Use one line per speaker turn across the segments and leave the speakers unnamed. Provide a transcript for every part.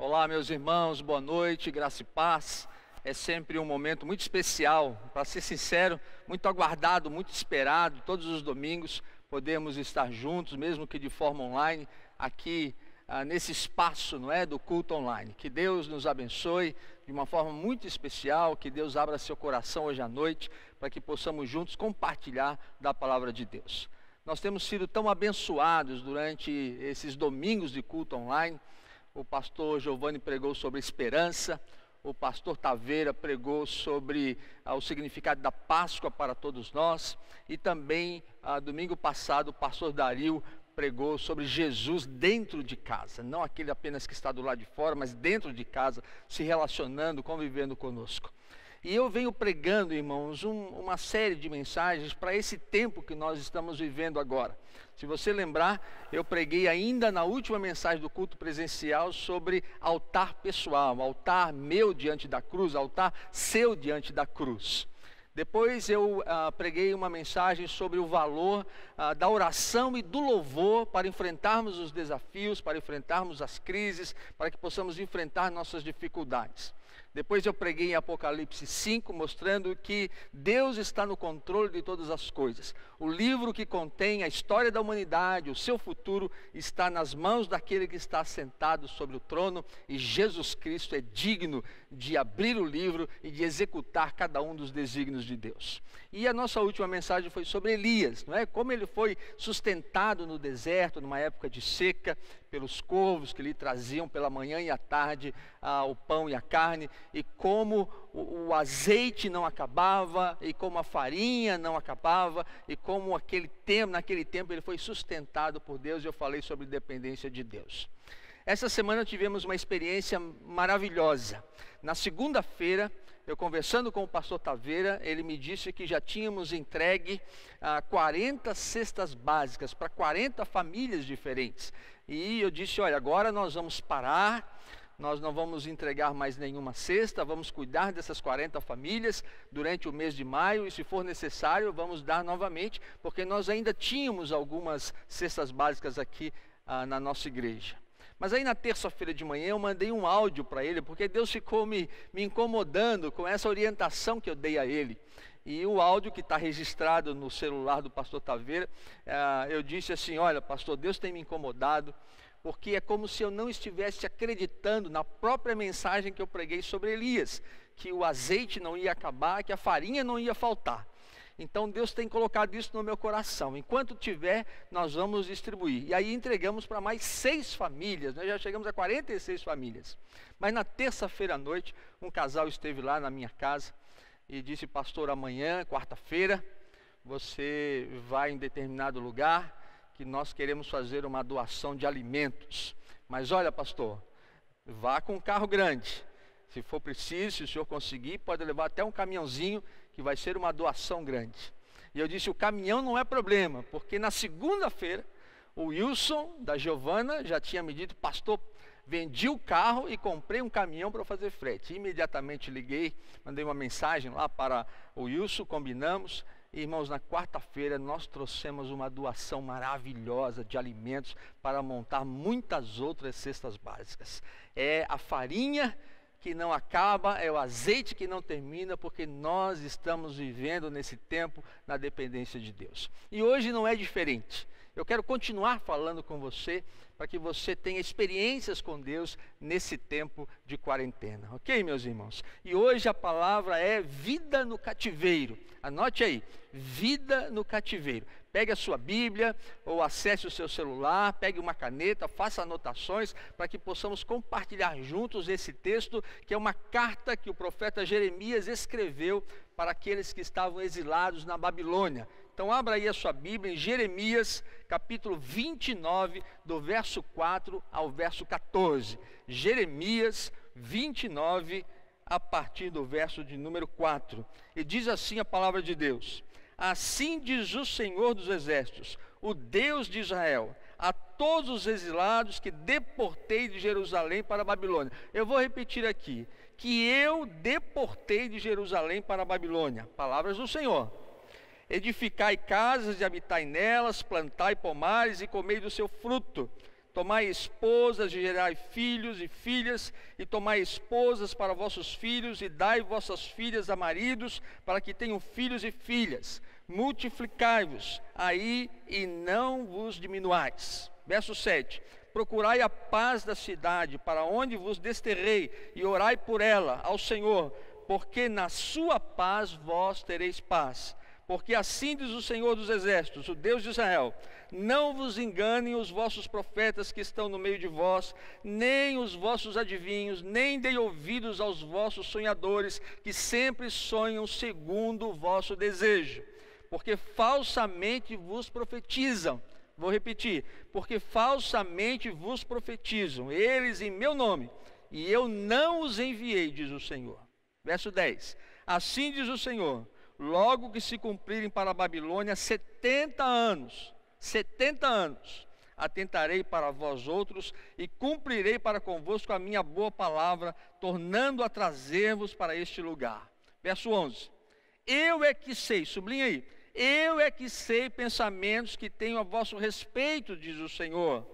Olá, meus irmãos, boa noite, graça e paz. É sempre um momento muito especial, para ser sincero, muito aguardado, muito esperado. Todos os domingos podemos estar juntos, mesmo que de forma online, aqui ah, nesse espaço, não é, do culto online. Que Deus nos abençoe de uma forma muito especial, que Deus abra seu coração hoje à noite, para que possamos juntos compartilhar da palavra de Deus. Nós temos sido tão abençoados durante esses domingos de culto online o pastor Giovanni pregou sobre esperança, o pastor Taveira pregou sobre ah, o significado da Páscoa para todos nós, e também, ah, domingo passado, o pastor Dario pregou sobre Jesus dentro de casa, não aquele apenas que está do lado de fora, mas dentro de casa, se relacionando, convivendo conosco. E eu venho pregando, irmãos, um, uma série de mensagens para esse tempo que nós estamos vivendo agora. Se você lembrar, eu preguei ainda na última mensagem do culto presencial sobre altar pessoal, altar meu diante da cruz, altar seu diante da cruz. Depois eu ah, preguei uma mensagem sobre o valor ah, da oração e do louvor para enfrentarmos os desafios, para enfrentarmos as crises, para que possamos enfrentar nossas dificuldades. Depois eu preguei em Apocalipse 5, mostrando que Deus está no controle de todas as coisas. O livro que contém a história da humanidade, o seu futuro, está nas mãos daquele que está sentado sobre o trono, e Jesus Cristo é digno de abrir o livro e de executar cada um dos desígnios de Deus. E a nossa última mensagem foi sobre Elias, não é? Como ele foi sustentado no deserto, numa época de seca, pelos corvos que lhe traziam pela manhã e à tarde ah, o pão e a carne, e como o, o, azeite não acabava, e como a farinha não acabava, e como aquele tempo, naquele tempo ele foi sustentado por Deus, e eu falei sobre dependência de Deus. Essa semana tivemos uma experiência maravilhosa. Na segunda-feira, eu conversando com o pastor Taveira, ele me disse que já tínhamos entregue ah, 40 cestas básicas para 40 famílias diferentes. E eu disse: olha, agora nós vamos parar, nós não vamos entregar mais nenhuma cesta, vamos cuidar dessas 40 famílias durante o mês de maio e, se for necessário, vamos dar novamente, porque nós ainda tínhamos algumas cestas básicas aqui ah, na nossa igreja. Mas aí na terça-feira de manhã eu mandei um áudio para ele, porque Deus ficou me, me incomodando com essa orientação que eu dei a ele. E o áudio que está registrado no celular do pastor Taveira, eh, eu disse assim: Olha, pastor, Deus tem me incomodado, porque é como se eu não estivesse acreditando na própria mensagem que eu preguei sobre Elias, que o azeite não ia acabar, que a farinha não ia faltar. Então Deus tem colocado isso no meu coração. Enquanto tiver, nós vamos distribuir. E aí entregamos para mais seis famílias. Nós já chegamos a 46 famílias. Mas na terça-feira à noite, um casal esteve lá na minha casa e disse, pastor, amanhã, quarta-feira, você vai em determinado lugar que nós queremos fazer uma doação de alimentos. Mas olha, pastor, vá com um carro grande. Se for preciso, se o senhor conseguir, pode levar até um caminhãozinho que vai ser uma doação grande. E eu disse: o caminhão não é problema, porque na segunda-feira o Wilson da Giovana já tinha me dito, pastor, vendi o carro e comprei um caminhão para fazer frete. Imediatamente liguei, mandei uma mensagem lá para o Wilson, combinamos. E, irmãos, na quarta-feira nós trouxemos uma doação maravilhosa de alimentos para montar muitas outras cestas básicas. É a farinha que não acaba, é o azeite que não termina, porque nós estamos vivendo nesse tempo na dependência de Deus. E hoje não é diferente. Eu quero continuar falando com você para que você tenha experiências com Deus nesse tempo de quarentena. Ok, meus irmãos? E hoje a palavra é vida no cativeiro. Anote aí, vida no cativeiro. Pegue a sua Bíblia ou acesse o seu celular, pegue uma caneta, faça anotações para que possamos compartilhar juntos esse texto, que é uma carta que o profeta Jeremias escreveu para aqueles que estavam exilados na Babilônia. Então abra aí a sua Bíblia em Jeremias, capítulo 29, do verso 4 ao verso 14. Jeremias 29, a partir do verso de número 4. E diz assim a palavra de Deus: Assim diz o Senhor dos Exércitos, o Deus de Israel, a todos os exilados que deportei de Jerusalém para a Babilônia. Eu vou repetir aqui: que eu deportei de Jerusalém para a Babilônia. Palavras do Senhor edificai casas e habitai nelas, plantai pomares e comei do seu fruto. Tomai esposas e gerai filhos e filhas, e tomai esposas para vossos filhos, e dai vossas filhas a maridos, para que tenham filhos e filhas. Multiplicai-vos aí e não vos diminuais. Verso 7 procurai a paz da cidade, para onde vos desterrei, e orai por ela ao Senhor, porque na sua paz vós tereis paz. Porque assim diz o Senhor dos Exércitos, o Deus de Israel: Não vos enganem os vossos profetas que estão no meio de vós, nem os vossos adivinhos, nem dei ouvidos aos vossos sonhadores, que sempre sonham segundo o vosso desejo. Porque falsamente vos profetizam Vou repetir: porque falsamente vos profetizam, eles em meu nome, e eu não os enviei, diz o Senhor. Verso 10: Assim diz o Senhor: logo que se cumprirem para a Babilônia 70 anos, 70 anos, atentarei para vós outros e cumprirei para convosco a minha boa palavra, tornando a trazer-vos para este lugar. Verso 11: Eu é que sei, sublinha aí, eu é que sei pensamentos que tenho a vosso respeito, diz o Senhor.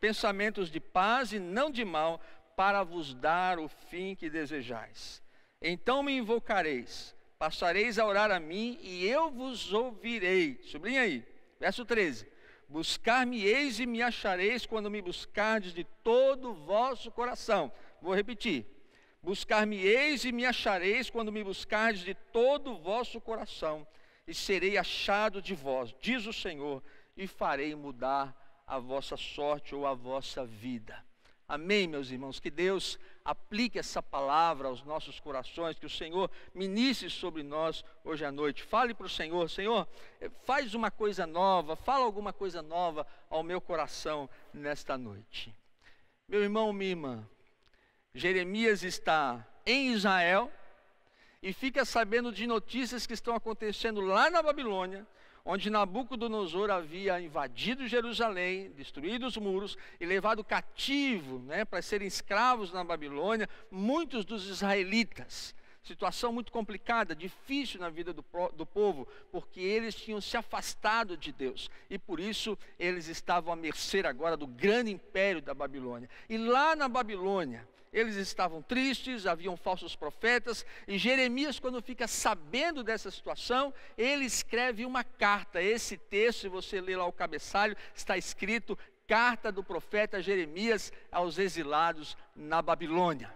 Pensamentos de paz e não de mal, para vos dar o fim que desejais. Então me invocareis, passareis a orar a mim e eu vos ouvirei. Sublinha aí, verso 13. Buscar-me-eis e me achareis quando me buscardes de todo o vosso coração. Vou repetir. Buscar-me-eis e me achareis quando me buscardes de todo o vosso coração e serei achado de vós, diz o Senhor, e farei mudar a vossa sorte ou a vossa vida. Amém, meus irmãos. Que Deus aplique essa palavra aos nossos corações, que o Senhor ministre sobre nós hoje à noite. Fale para o Senhor: Senhor, faz uma coisa nova, fala alguma coisa nova ao meu coração nesta noite. Meu irmão, minha irmã, Jeremias está em Israel, e fica sabendo de notícias que estão acontecendo lá na Babilônia, onde Nabucodonosor havia invadido Jerusalém, destruído os muros e levado cativo né, para serem escravos na Babilônia muitos dos israelitas. Situação muito complicada, difícil na vida do, do povo, porque eles tinham se afastado de Deus e por isso eles estavam à mercê agora do grande império da Babilônia. E lá na Babilônia, eles estavam tristes, haviam falsos profetas, e Jeremias, quando fica sabendo dessa situação, ele escreve uma carta. Esse texto, se você ler lá o cabeçalho, está escrito Carta do profeta Jeremias aos exilados na Babilônia.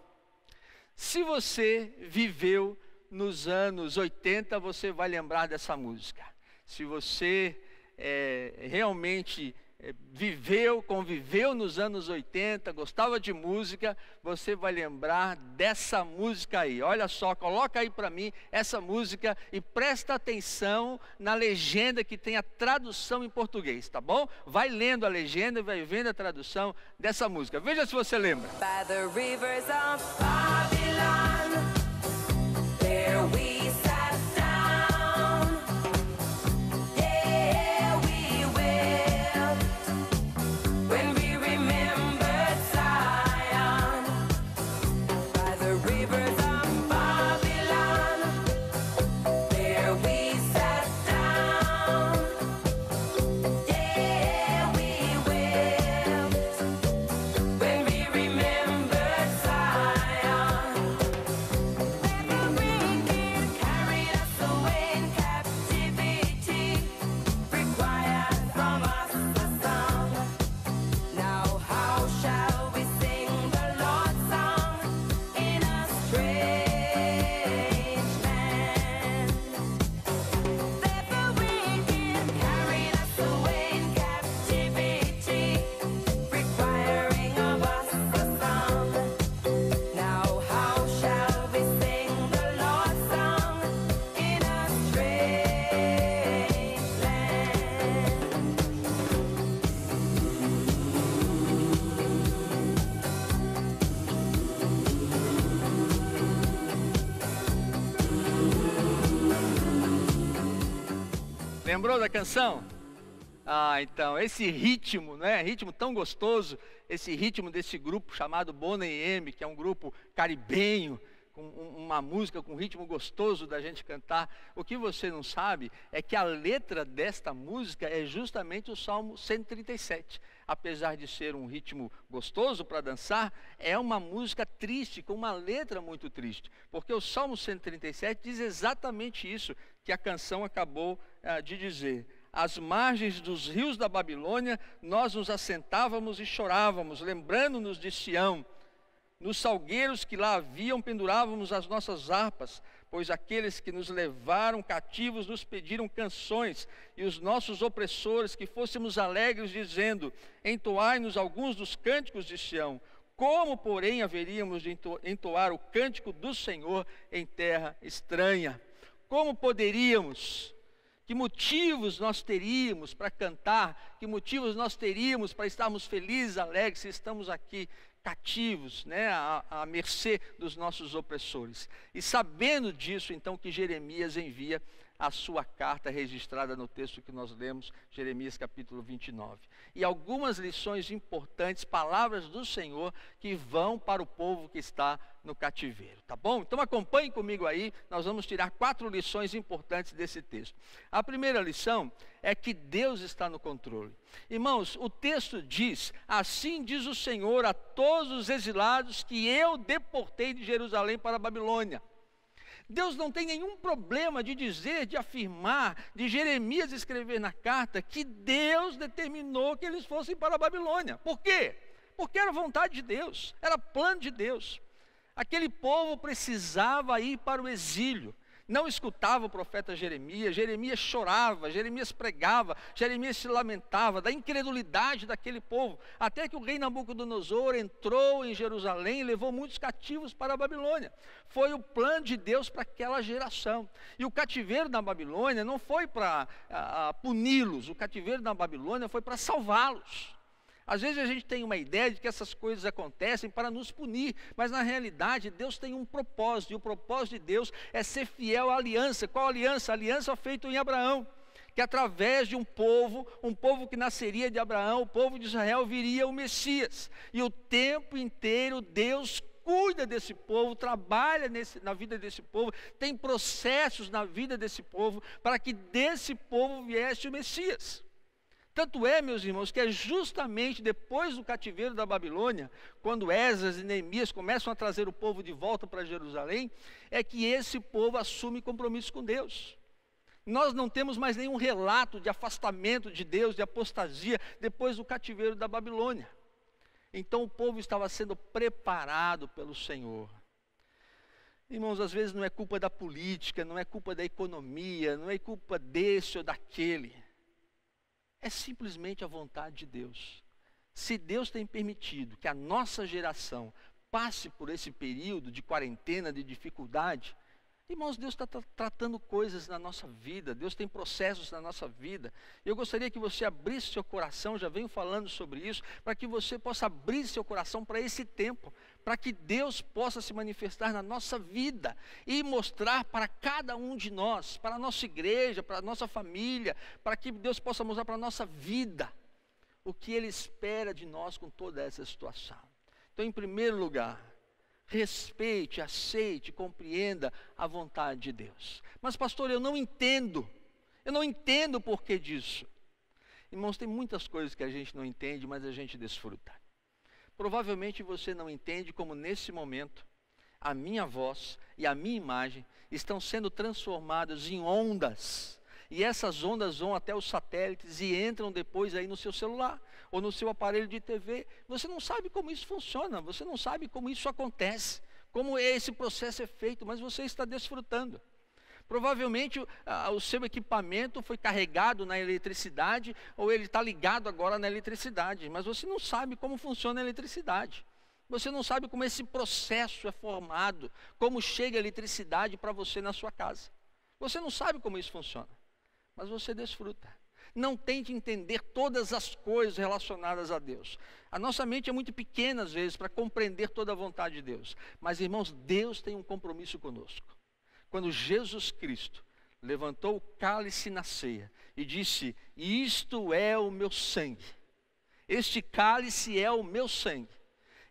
Se você viveu nos anos 80, você vai lembrar dessa música. Se você é, realmente viveu, conviveu nos anos 80, gostava de música, você vai lembrar dessa música aí. Olha só, coloca aí para mim essa música e presta atenção na legenda que tem a tradução em português, tá bom? Vai lendo a legenda e vai vendo a tradução dessa música. Veja se você lembra. By the rivers of Babylon, there we Lembrou da canção? Ah, então, esse ritmo, né? Ritmo tão gostoso, esse ritmo desse grupo chamado Bonnie M, que é um grupo caribenho, com uma música com ritmo gostoso da gente cantar. O que você não sabe é que a letra desta música é justamente o Salmo 137. Apesar de ser um ritmo gostoso para dançar, é uma música triste, com uma letra muito triste. Porque o Salmo 137 diz exatamente isso que a canção acabou uh, de dizer. Às margens dos rios da Babilônia, nós nos assentávamos e chorávamos, lembrando-nos de Sião. Nos salgueiros que lá haviam, pendurávamos as nossas harpas, pois aqueles que nos levaram cativos nos pediram canções, e os nossos opressores que fôssemos alegres, dizendo: Entoai-nos alguns dos cânticos de Sião. Como, porém, haveríamos de entoar o cântico do Senhor em terra estranha? Como poderíamos? Que motivos nós teríamos para cantar? Que motivos nós teríamos para estarmos felizes, alegres, se estamos aqui cativos, né, à, à mercê dos nossos opressores. E sabendo disso, então, que Jeremias envia a sua carta registrada no texto que nós lemos, Jeremias capítulo 29. E algumas lições importantes, palavras do Senhor que vão para o povo que está no cativeiro, tá bom? Então acompanhe comigo aí, nós vamos tirar quatro lições importantes desse texto. A primeira lição é que Deus está no controle. Irmãos, o texto diz: Assim diz o Senhor a todos os exilados que eu deportei de Jerusalém para a Babilônia. Deus não tem nenhum problema de dizer, de afirmar, de Jeremias escrever na carta que Deus determinou que eles fossem para a Babilônia. Por quê? Porque era vontade de Deus, era plano de Deus. Aquele povo precisava ir para o exílio não escutava o profeta Jeremias, Jeremias chorava, Jeremias pregava, Jeremias se lamentava da incredulidade daquele povo, até que o rei Nabucodonosor entrou em Jerusalém e levou muitos cativos para a Babilônia. Foi o plano de Deus para aquela geração. E o cativeiro na Babilônia não foi para puni-los, o cativeiro na Babilônia foi para salvá-los. Às vezes a gente tem uma ideia de que essas coisas acontecem para nos punir, mas na realidade Deus tem um propósito, e o propósito de Deus é ser fiel à aliança. Qual aliança? A aliança feita em Abraão. Que através de um povo, um povo que nasceria de Abraão, o povo de Israel, viria o Messias. E o tempo inteiro Deus cuida desse povo, trabalha nesse, na vida desse povo, tem processos na vida desse povo, para que desse povo viesse o Messias. Tanto é, meus irmãos, que é justamente depois do cativeiro da Babilônia, quando Esdras e Neemias começam a trazer o povo de volta para Jerusalém, é que esse povo assume compromisso com Deus. Nós não temos mais nenhum relato de afastamento de Deus, de apostasia, depois do cativeiro da Babilônia. Então o povo estava sendo preparado pelo Senhor. Irmãos, às vezes não é culpa da política, não é culpa da economia, não é culpa desse ou daquele é simplesmente a vontade de Deus. Se Deus tem permitido que a nossa geração passe por esse período de quarentena, de dificuldade, irmãos, Deus está tratando coisas na nossa vida, Deus tem processos na nossa vida. Eu gostaria que você abrisse seu coração, já venho falando sobre isso, para que você possa abrir seu coração para esse tempo, para que Deus possa se manifestar na nossa vida e mostrar para cada um de nós, para a nossa igreja, para a nossa família, para que Deus possa mostrar para a nossa vida o que Ele espera de nós com toda essa situação. Então, em primeiro lugar, respeite, aceite, compreenda a vontade de Deus. Mas, pastor, eu não entendo, eu não entendo o porquê disso. Irmãos, tem muitas coisas que a gente não entende, mas a gente desfruta. Provavelmente você não entende como nesse momento a minha voz e a minha imagem estão sendo transformadas em ondas. E essas ondas vão até os satélites e entram depois aí no seu celular ou no seu aparelho de TV. Você não sabe como isso funciona, você não sabe como isso acontece, como esse processo é feito, mas você está desfrutando. Provavelmente o seu equipamento foi carregado na eletricidade ou ele está ligado agora na eletricidade, mas você não sabe como funciona a eletricidade. Você não sabe como esse processo é formado, como chega a eletricidade para você na sua casa. Você não sabe como isso funciona, mas você desfruta. Não tente entender todas as coisas relacionadas a Deus. A nossa mente é muito pequena às vezes para compreender toda a vontade de Deus. Mas, irmãos, Deus tem um compromisso conosco quando Jesus Cristo levantou o cálice na ceia e disse: Isto é o meu sangue, este cálice é o meu sangue,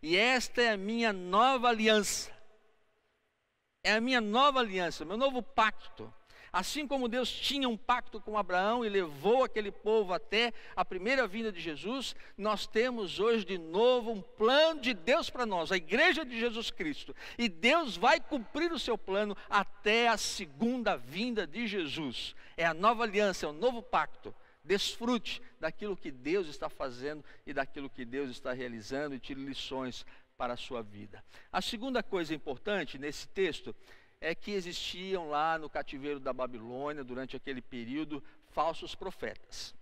e esta é a minha nova aliança. É a minha nova aliança, meu novo pacto. Assim como Deus tinha um pacto com Abraão e levou aquele povo até a primeira vinda de Jesus, nós temos hoje de novo um plano de Deus para nós, a igreja de Jesus Cristo. E Deus vai cumprir o seu plano até a segunda vinda de Jesus. É a nova aliança, é o novo pacto. Desfrute daquilo que Deus está fazendo e daquilo que Deus está realizando e tire lições para a sua vida. A segunda coisa importante nesse texto é que existiam lá no cativeiro da Babilônia, durante aquele período, falsos profetas.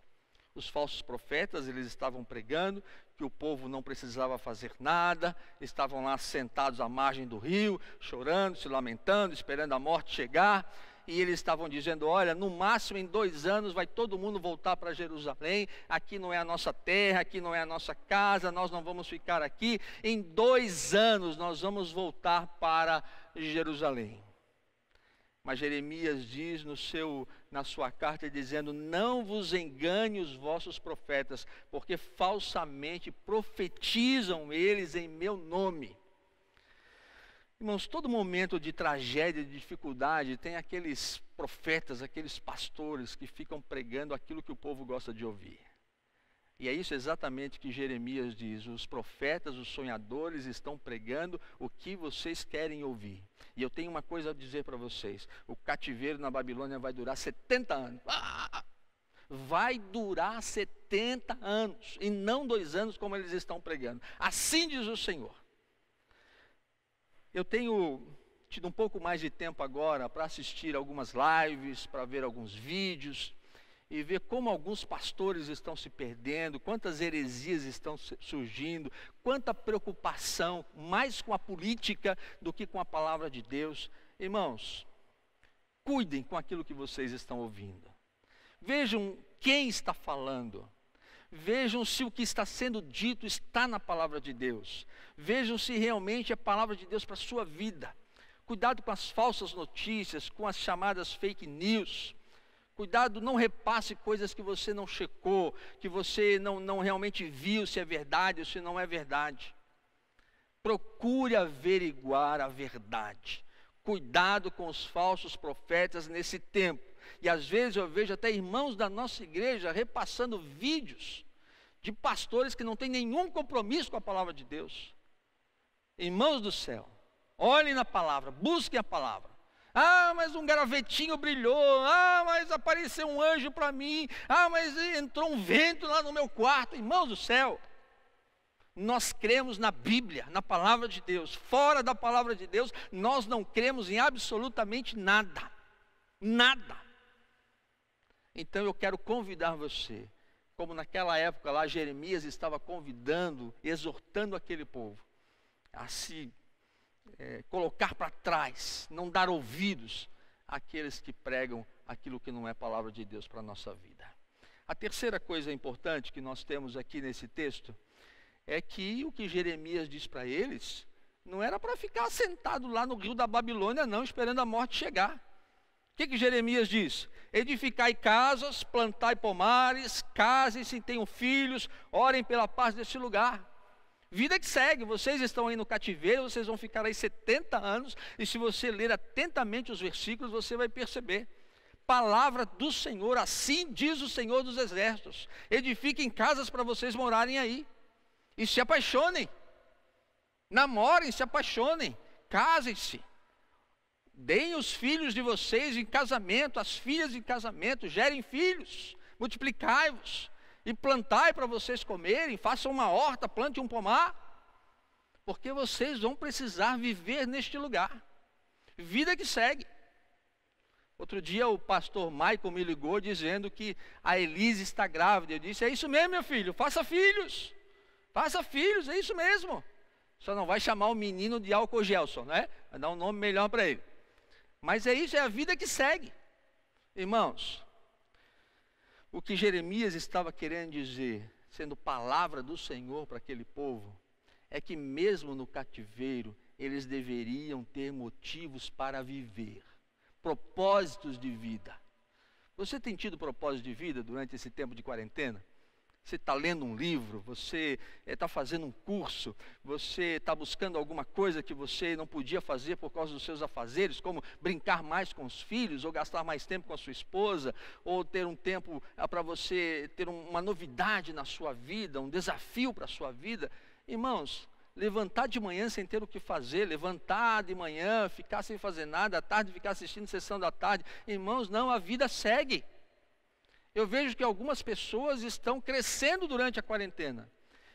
Os falsos profetas, eles estavam pregando que o povo não precisava fazer nada, estavam lá sentados à margem do rio, chorando, se lamentando, esperando a morte chegar, e eles estavam dizendo: olha, no máximo em dois anos vai todo mundo voltar para Jerusalém, aqui não é a nossa terra, aqui não é a nossa casa, nós não vamos ficar aqui, em dois anos nós vamos voltar para Jerusalém. Mas Jeremias diz no seu, na sua carta dizendo: Não vos engane os vossos profetas, porque falsamente profetizam eles em meu nome. Irmãos, todo momento de tragédia, de dificuldade, tem aqueles profetas, aqueles pastores que ficam pregando aquilo que o povo gosta de ouvir. E é isso exatamente que Jeremias diz: os profetas, os sonhadores estão pregando o que vocês querem ouvir. E eu tenho uma coisa a dizer para vocês: o cativeiro na Babilônia vai durar 70 anos. Ah! Vai durar 70 anos, e não dois anos como eles estão pregando. Assim diz o Senhor. Eu tenho tido um pouco mais de tempo agora para assistir algumas lives, para ver alguns vídeos e ver como alguns pastores estão se perdendo, quantas heresias estão surgindo, quanta preocupação, mais com a política do que com a palavra de Deus. Irmãos, cuidem com aquilo que vocês estão ouvindo. Vejam quem está falando. Vejam se o que está sendo dito está na palavra de Deus. Vejam se realmente é palavra de Deus para a sua vida. Cuidado com as falsas notícias, com as chamadas fake news. Cuidado, não repasse coisas que você não checou, que você não, não realmente viu se é verdade ou se não é verdade. Procure averiguar a verdade. Cuidado com os falsos profetas nesse tempo. E às vezes eu vejo até irmãos da nossa igreja repassando vídeos de pastores que não têm nenhum compromisso com a palavra de Deus. Irmãos do céu, olhem na palavra, busquem a palavra. Ah, mas um gravetinho brilhou. Ah, mas apareceu um anjo para mim. Ah, mas entrou um vento lá no meu quarto. Irmãos do céu, nós cremos na Bíblia, na palavra de Deus. Fora da palavra de Deus, nós não cremos em absolutamente nada. Nada. Então eu quero convidar você, como naquela época lá Jeremias estava convidando, exortando aquele povo a se é, colocar para trás, não dar ouvidos àqueles que pregam aquilo que não é palavra de Deus para a nossa vida. A terceira coisa importante que nós temos aqui nesse texto é que o que Jeremias diz para eles não era para ficar sentado lá no rio da Babilônia, não, esperando a morte chegar. O que, que Jeremias diz? Edificai casas, plantai pomares, casem-se, tenham filhos, orem pela paz desse lugar. Vida que segue, vocês estão aí no cativeiro, vocês vão ficar aí 70 anos, e se você ler atentamente os versículos, você vai perceber. Palavra do Senhor, assim diz o Senhor dos Exércitos: edifiquem casas para vocês morarem aí, e se apaixonem, namorem, se apaixonem, casem-se, deem os filhos de vocês em casamento, as filhas em casamento, gerem filhos, multiplicai-vos e plantai para vocês comerem, façam uma horta, plante um pomar, porque vocês vão precisar viver neste lugar. Vida que segue. Outro dia o pastor Michael me ligou dizendo que a Elise está grávida. Eu disse: É isso mesmo, meu filho, faça filhos. Faça filhos, é isso mesmo. Só não vai chamar o menino de álcool Gelson, né? Vai dar um nome melhor para ele. Mas é isso, é a vida que segue. Irmãos, o que Jeremias estava querendo dizer, sendo palavra do Senhor para aquele povo, é que mesmo no cativeiro, eles deveriam ter motivos para viver, propósitos de vida. Você tem tido propósito de vida durante esse tempo de quarentena? Você está lendo um livro, você está fazendo um curso, você está buscando alguma coisa que você não podia fazer por causa dos seus afazeres, como brincar mais com os filhos, ou gastar mais tempo com a sua esposa, ou ter um tempo para você ter uma novidade na sua vida, um desafio para a sua vida. Irmãos, levantar de manhã sem ter o que fazer, levantar de manhã, ficar sem fazer nada, à tarde ficar assistindo sessão da tarde. Irmãos, não, a vida segue eu vejo que algumas pessoas estão crescendo durante a quarentena.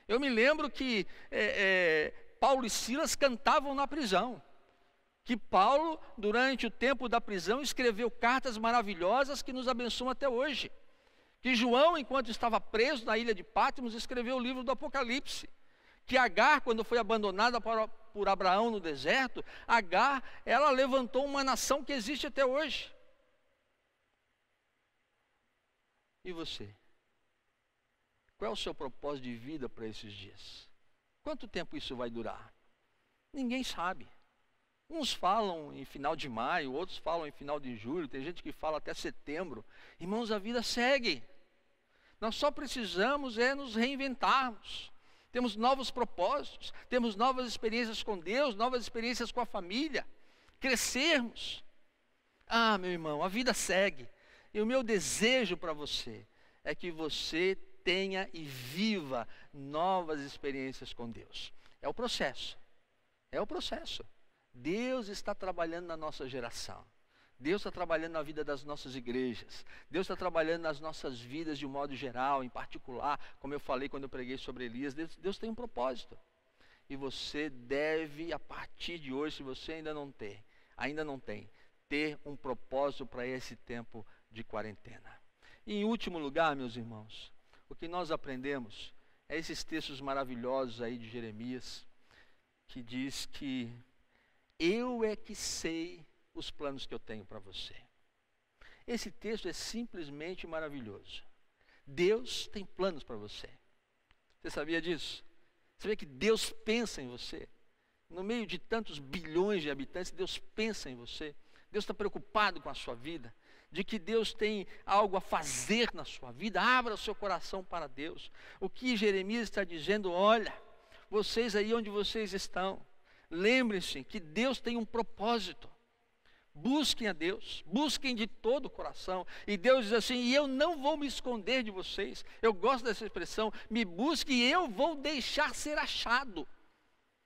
Eu me lembro que é, é, Paulo e Silas cantavam na prisão. Que Paulo, durante o tempo da prisão, escreveu cartas maravilhosas que nos abençoam até hoje. Que João, enquanto estava preso na ilha de Patmos, escreveu o livro do Apocalipse. Que Agar, quando foi abandonada por Abraão no deserto, Agar, ela levantou uma nação que existe até hoje. E você? Qual é o seu propósito de vida para esses dias? Quanto tempo isso vai durar? Ninguém sabe. Uns falam em final de maio, outros falam em final de julho, tem gente que fala até setembro. Irmãos, a vida segue. Nós só precisamos é nos reinventarmos. Temos novos propósitos, temos novas experiências com Deus, novas experiências com a família, crescermos. Ah, meu irmão, a vida segue. E o meu desejo para você é que você tenha e viva novas experiências com Deus. É o processo. É o processo. Deus está trabalhando na nossa geração. Deus está trabalhando na vida das nossas igrejas. Deus está trabalhando nas nossas vidas de um modo geral, em particular, como eu falei quando eu preguei sobre Elias. Deus, Deus tem um propósito. E você deve, a partir de hoje, se você ainda não tem, ainda não tem, ter um propósito para esse tempo de quarentena. E em último lugar, meus irmãos, o que nós aprendemos é esses textos maravilhosos aí de Jeremias, que diz que eu é que sei os planos que eu tenho para você. Esse texto é simplesmente maravilhoso. Deus tem planos para você. Você sabia disso? Você vê que Deus pensa em você. No meio de tantos bilhões de habitantes, Deus pensa em você. Deus está preocupado com a sua vida de que Deus tem algo a fazer na sua vida, abra o seu coração para Deus. O que Jeremias está dizendo, olha, vocês aí onde vocês estão, lembrem-se que Deus tem um propósito. Busquem a Deus, busquem de todo o coração. E Deus diz assim: e eu não vou me esconder de vocês. Eu gosto dessa expressão: me busque e eu vou deixar ser achado.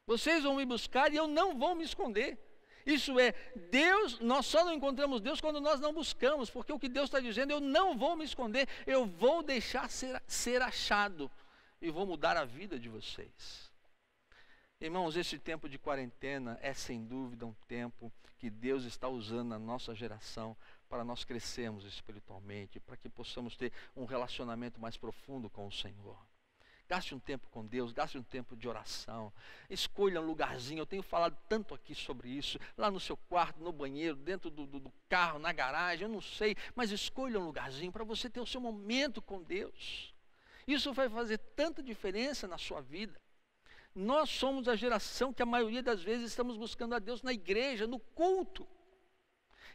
Vocês vão me buscar e eu não vou me esconder. Isso é, Deus, nós só não encontramos Deus quando nós não buscamos, porque o que Deus está dizendo, eu não vou me esconder, eu vou deixar ser, ser achado e vou mudar a vida de vocês. Irmãos, esse tempo de quarentena é sem dúvida um tempo que Deus está usando na nossa geração para nós crescermos espiritualmente, para que possamos ter um relacionamento mais profundo com o Senhor. Gaste um tempo com Deus, gaste um tempo de oração. Escolha um lugarzinho. Eu tenho falado tanto aqui sobre isso. Lá no seu quarto, no banheiro, dentro do, do, do carro, na garagem, eu não sei. Mas escolha um lugarzinho para você ter o seu momento com Deus. Isso vai fazer tanta diferença na sua vida. Nós somos a geração que a maioria das vezes estamos buscando a Deus na igreja, no culto.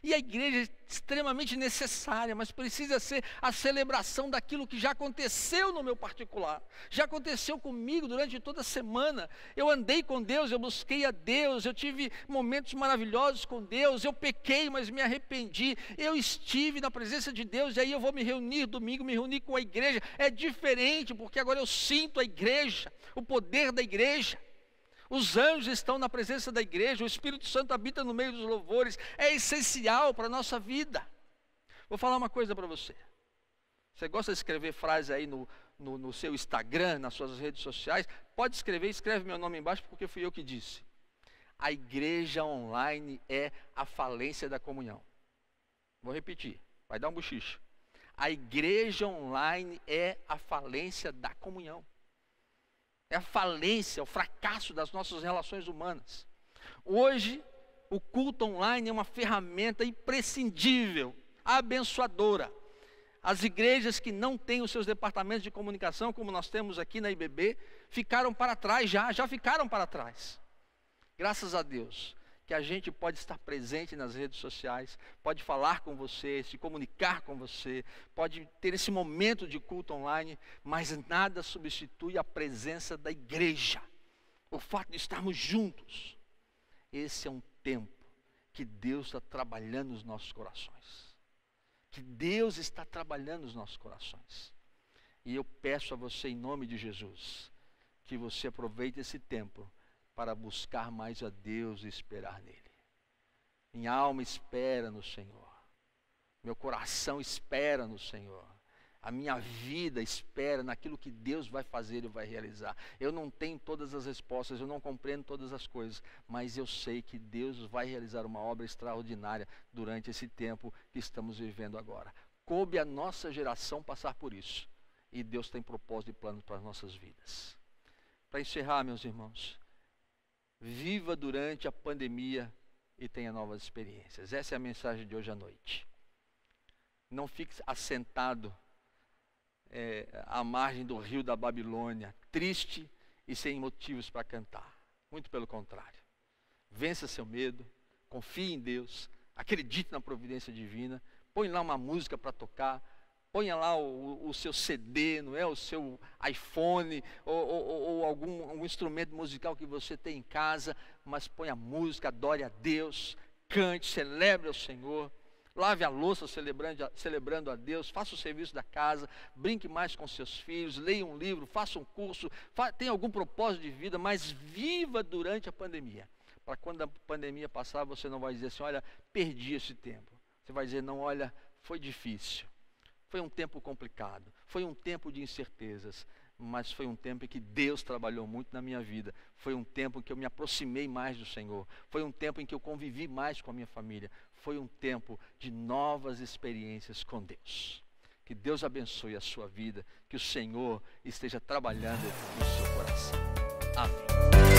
E a igreja é extremamente necessária, mas precisa ser a celebração daquilo que já aconteceu no meu particular. Já aconteceu comigo durante toda a semana. Eu andei com Deus, eu busquei a Deus, eu tive momentos maravilhosos com Deus. Eu pequei, mas me arrependi. Eu estive na presença de Deus e aí eu vou me reunir domingo, me reunir com a igreja. É diferente, porque agora eu sinto a igreja, o poder da igreja. Os anjos estão na presença da igreja, o Espírito Santo habita no meio dos louvores, é essencial para a nossa vida. Vou falar uma coisa para você. Você gosta de escrever frases aí no, no, no, seu Instagram, nas suas redes sociais? Pode escrever, escreve meu nome embaixo, porque fui eu que disse. A igreja online é a falência da comunhão. Vou repetir, vai dar um bochicho. A igreja online é a falência da comunhão é a falência, o fracasso das nossas relações humanas. Hoje, o culto online é uma ferramenta imprescindível, abençoadora. As igrejas que não têm os seus departamentos de comunicação, como nós temos aqui na IBB, ficaram para trás já, já ficaram para trás. Graças a Deus que a gente pode estar presente nas redes sociais, pode falar com você, se comunicar com você, pode ter esse momento de culto online, mas nada substitui a presença da igreja. O fato de estarmos juntos. Esse é um tempo que Deus está trabalhando nos nossos corações. Que Deus está trabalhando nos nossos corações. E eu peço a você, em nome de Jesus, que você aproveite esse tempo para buscar mais a Deus e esperar nele. Minha alma espera no Senhor. Meu coração espera no Senhor. A minha vida espera naquilo que Deus vai fazer e vai realizar. Eu não tenho todas as respostas, eu não compreendo todas as coisas, mas eu sei que Deus vai realizar uma obra extraordinária durante esse tempo que estamos vivendo agora. Coube a nossa geração passar por isso. E Deus tem propósito e planos para as nossas vidas. Para encerrar, meus irmãos, viva durante a pandemia e tenha novas experiências. Essa é a mensagem de hoje à noite. Não fique assentado é, à margem do rio da Babilônia, triste e sem motivos para cantar. Muito pelo contrário. Vença seu medo, confie em Deus, acredite na providência divina, põe lá uma música para tocar, ponha lá o, o, seu CD, não é? o seu iPhone, ou, ou, ou algum, algum instrumento musical que você tem em casa, mas ponha música, adore a Deus, cante, celebre ao Senhor, lave a louça celebrando, celebrando a Deus, faça o serviço da casa, brinque mais com seus filhos, leia um livro, faça um curso, fa tenha algum propósito de vida, mas viva durante a pandemia. Para quando a pandemia passar, você não vai dizer assim, olha, perdi esse tempo. Você vai dizer, não, olha, foi difícil foi um tempo complicado, foi um tempo de incertezas, mas foi um tempo em que Deus trabalhou muito na minha vida. Foi um tempo em que eu me aproximei mais do Senhor. Foi um tempo em que eu convivi mais com a minha família. Foi um tempo de novas experiências com Deus. Que Deus abençoe a sua vida, que o Senhor esteja trabalhando no seu coração. Amém.